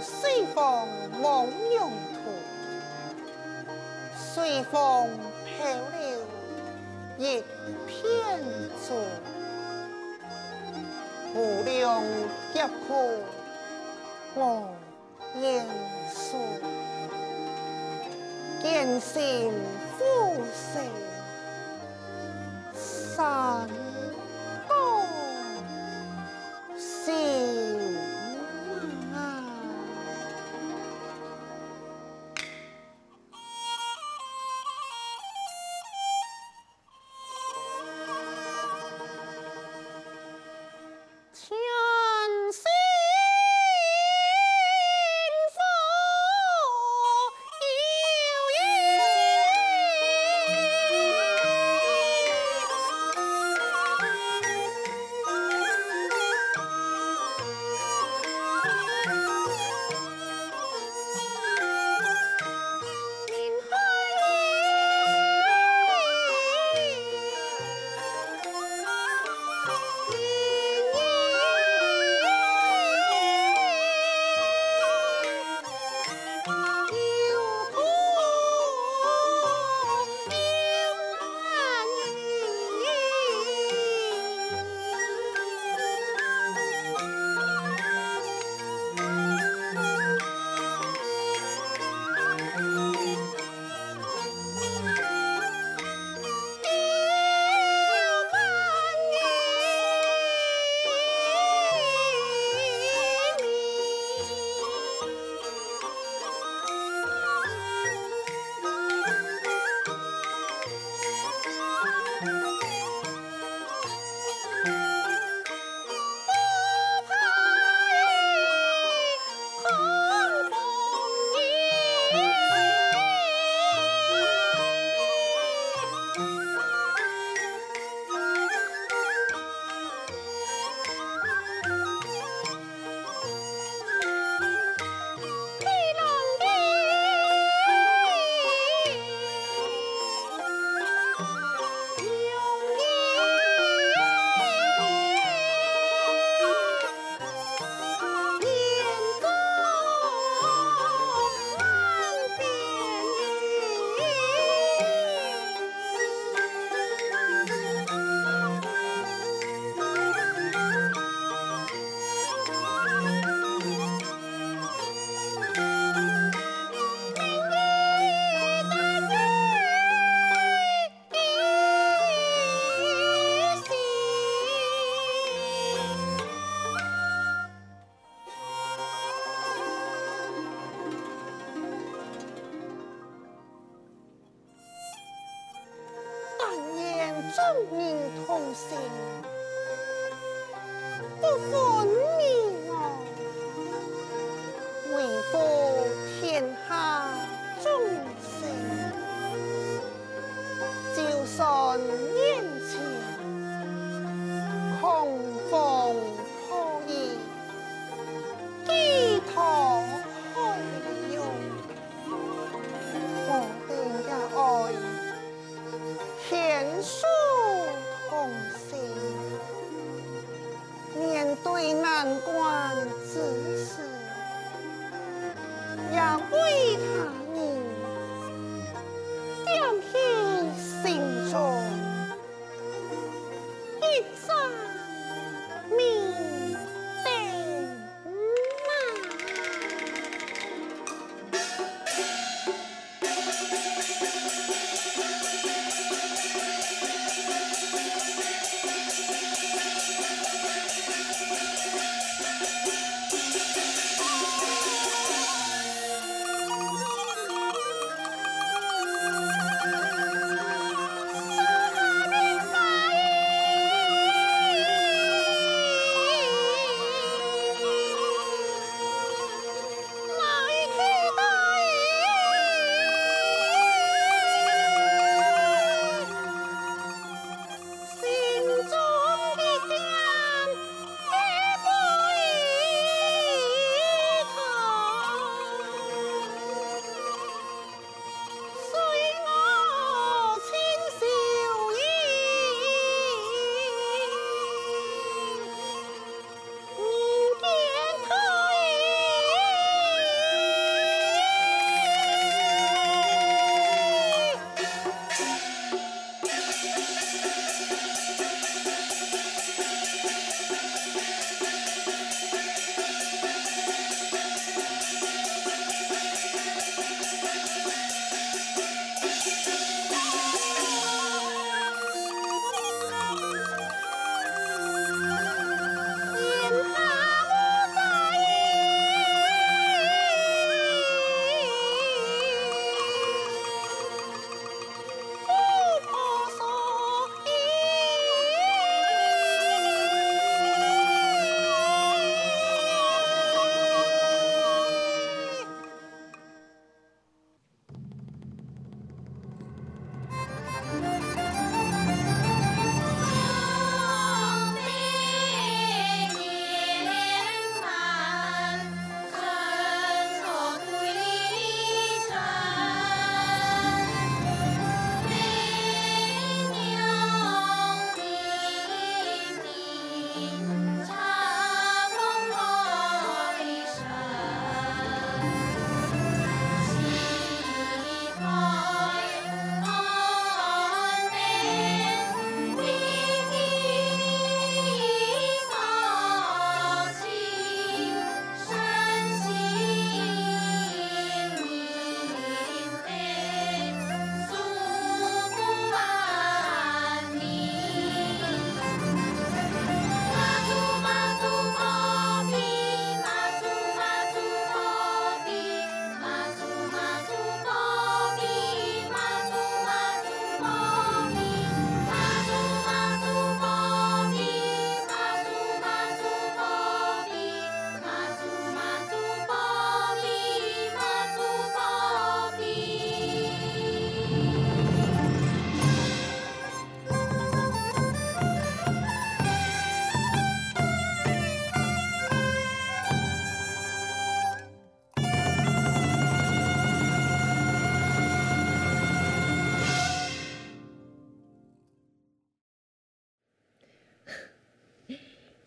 随风梦永途，随风飘流一片竹，无量劫苦。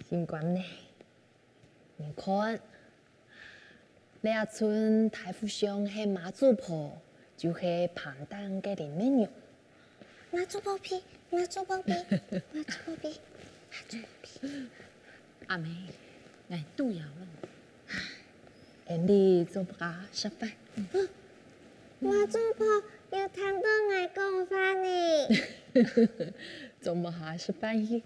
警官呢？你看，你阿村大富乡系妈祖婆，就系庞大嘅林美娘。妈祖保庇，妈祖保庇，妈祖保庇，妈祖保庇。阿妹，哎，都要了。俺哋做把食饭。妈祖婆要听到爱讲话呢。做么下食饭去？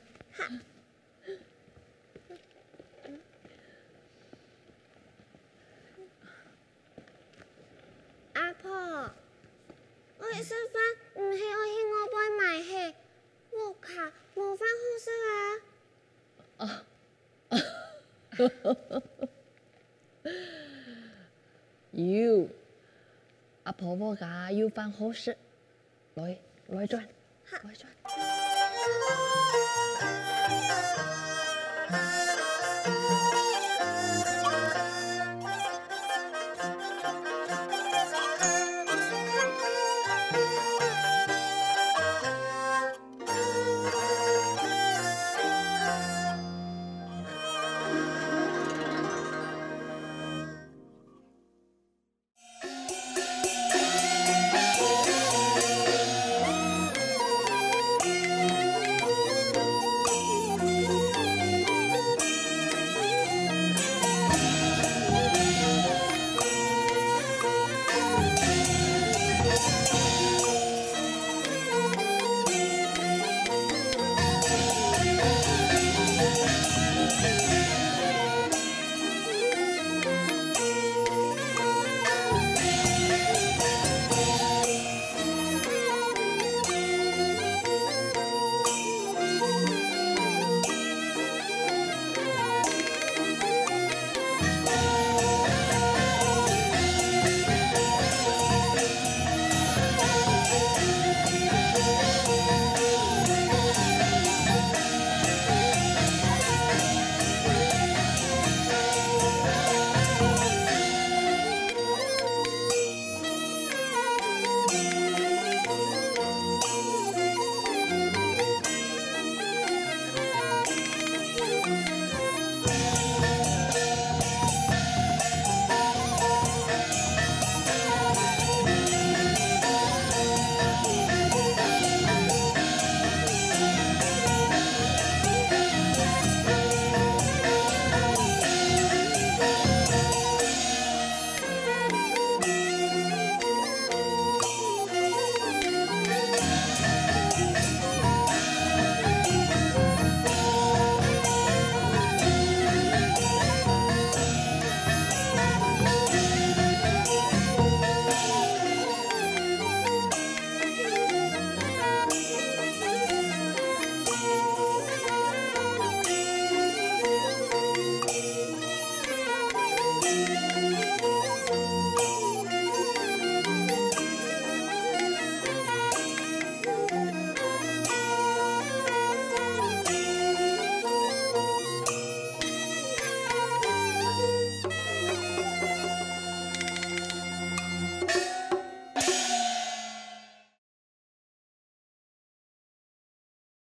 阿婆，我食饭唔系我去我爸买去，我卡无饭好食啊。有，阿婆婆家有饭好食，来来转，来转。